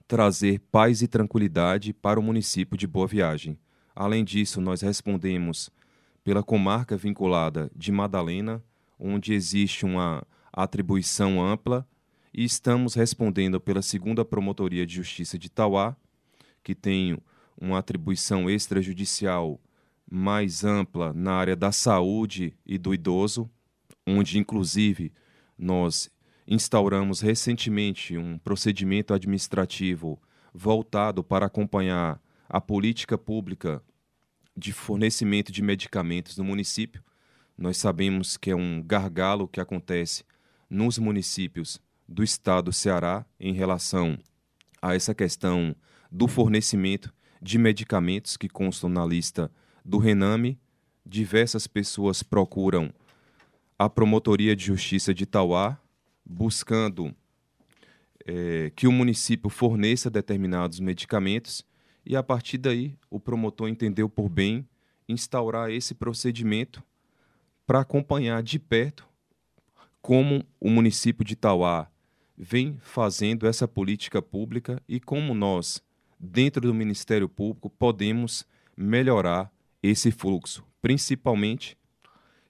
[SPEAKER 16] trazer paz e tranquilidade para o município de Boa Viagem. Além disso, nós respondemos pela comarca vinculada de Madalena, onde existe uma atribuição ampla, e estamos respondendo pela segunda Promotoria de Justiça de Tauá, que tem uma atribuição extrajudicial mais ampla na área da saúde e do idoso, onde inclusive nós instauramos recentemente um procedimento administrativo voltado para acompanhar a política pública de fornecimento de medicamentos no município. Nós sabemos que é um gargalo que acontece nos municípios do estado do Ceará em relação a essa questão do fornecimento de medicamentos que constam na lista do Rename. Diversas pessoas procuram a Promotoria de Justiça de Tauá buscando é, que o município forneça determinados medicamentos e a partir daí o promotor entendeu por bem instaurar esse procedimento para acompanhar de perto como o município de Tauá vem fazendo essa política pública e como nós, dentro do Ministério Público, podemos melhorar esse fluxo, principalmente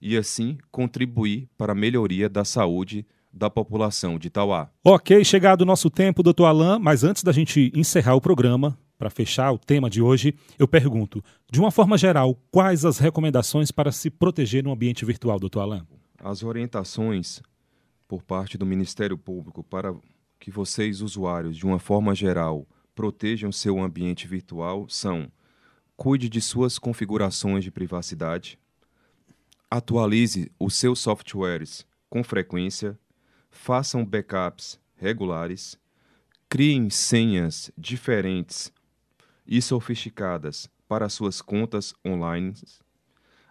[SPEAKER 16] e assim contribuir para a melhoria da saúde da população de Itauá.
[SPEAKER 1] Ok, chegado o nosso tempo, doutor Alain, mas antes da gente encerrar o programa, para fechar o tema de hoje, eu pergunto, de uma forma geral, quais as recomendações para se proteger no ambiente virtual, doutor Alain?
[SPEAKER 16] As orientações por parte do Ministério Público para que vocês, usuários, de uma forma geral, protejam seu ambiente virtual são: cuide de suas configurações de privacidade, atualize os seus softwares com frequência, façam backups regulares, criem senhas diferentes e sofisticadas para suas contas online,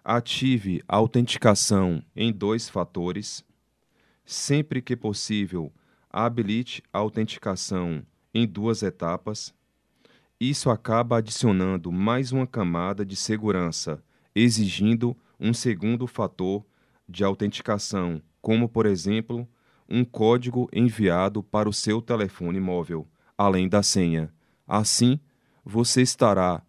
[SPEAKER 16] ative a autenticação em dois fatores, sempre que possível, habilite a autenticação em duas etapas. Isso acaba adicionando mais uma camada de segurança, exigindo um segundo fator de autenticação, como, por exemplo, um código enviado para o seu telefone móvel, além da senha. Assim, você estará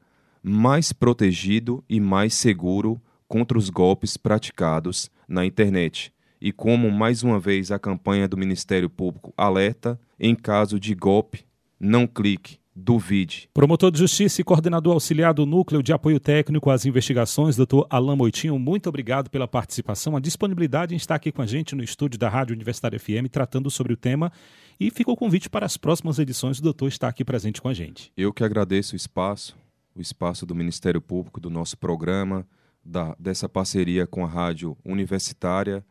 [SPEAKER 16] mais protegido e mais seguro contra os golpes praticados na internet. E como mais uma vez a campanha do Ministério Público alerta, em caso de golpe, não clique, duvide.
[SPEAKER 1] Promotor de Justiça e coordenador auxiliar do Núcleo de Apoio Técnico às Investigações, doutor Alain Moitinho, muito obrigado pela participação, a disponibilidade em estar aqui com a gente no estúdio da Rádio Universitária FM, tratando sobre o tema. E fica o convite para as próximas edições, o doutor estar aqui presente com a gente.
[SPEAKER 16] Eu que agradeço o espaço, o espaço do Ministério Público, do nosso programa, da, dessa parceria com a Rádio Universitária,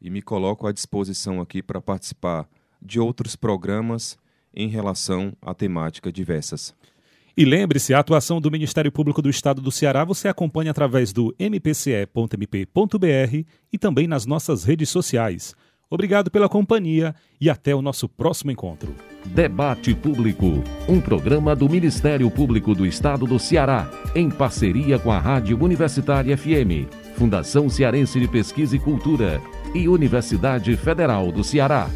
[SPEAKER 16] e me coloco à disposição aqui para participar de outros programas em relação a temáticas diversas.
[SPEAKER 1] E lembre-se, a atuação do Ministério Público do Estado do Ceará você acompanha através do mpce.mp.br e também nas nossas redes sociais. Obrigado pela companhia e até o nosso próximo encontro.
[SPEAKER 3] Debate Público, um programa do Ministério Público do Estado do Ceará, em parceria com a Rádio Universitária FM, Fundação Cearense de Pesquisa e Cultura e Universidade Federal do Ceará.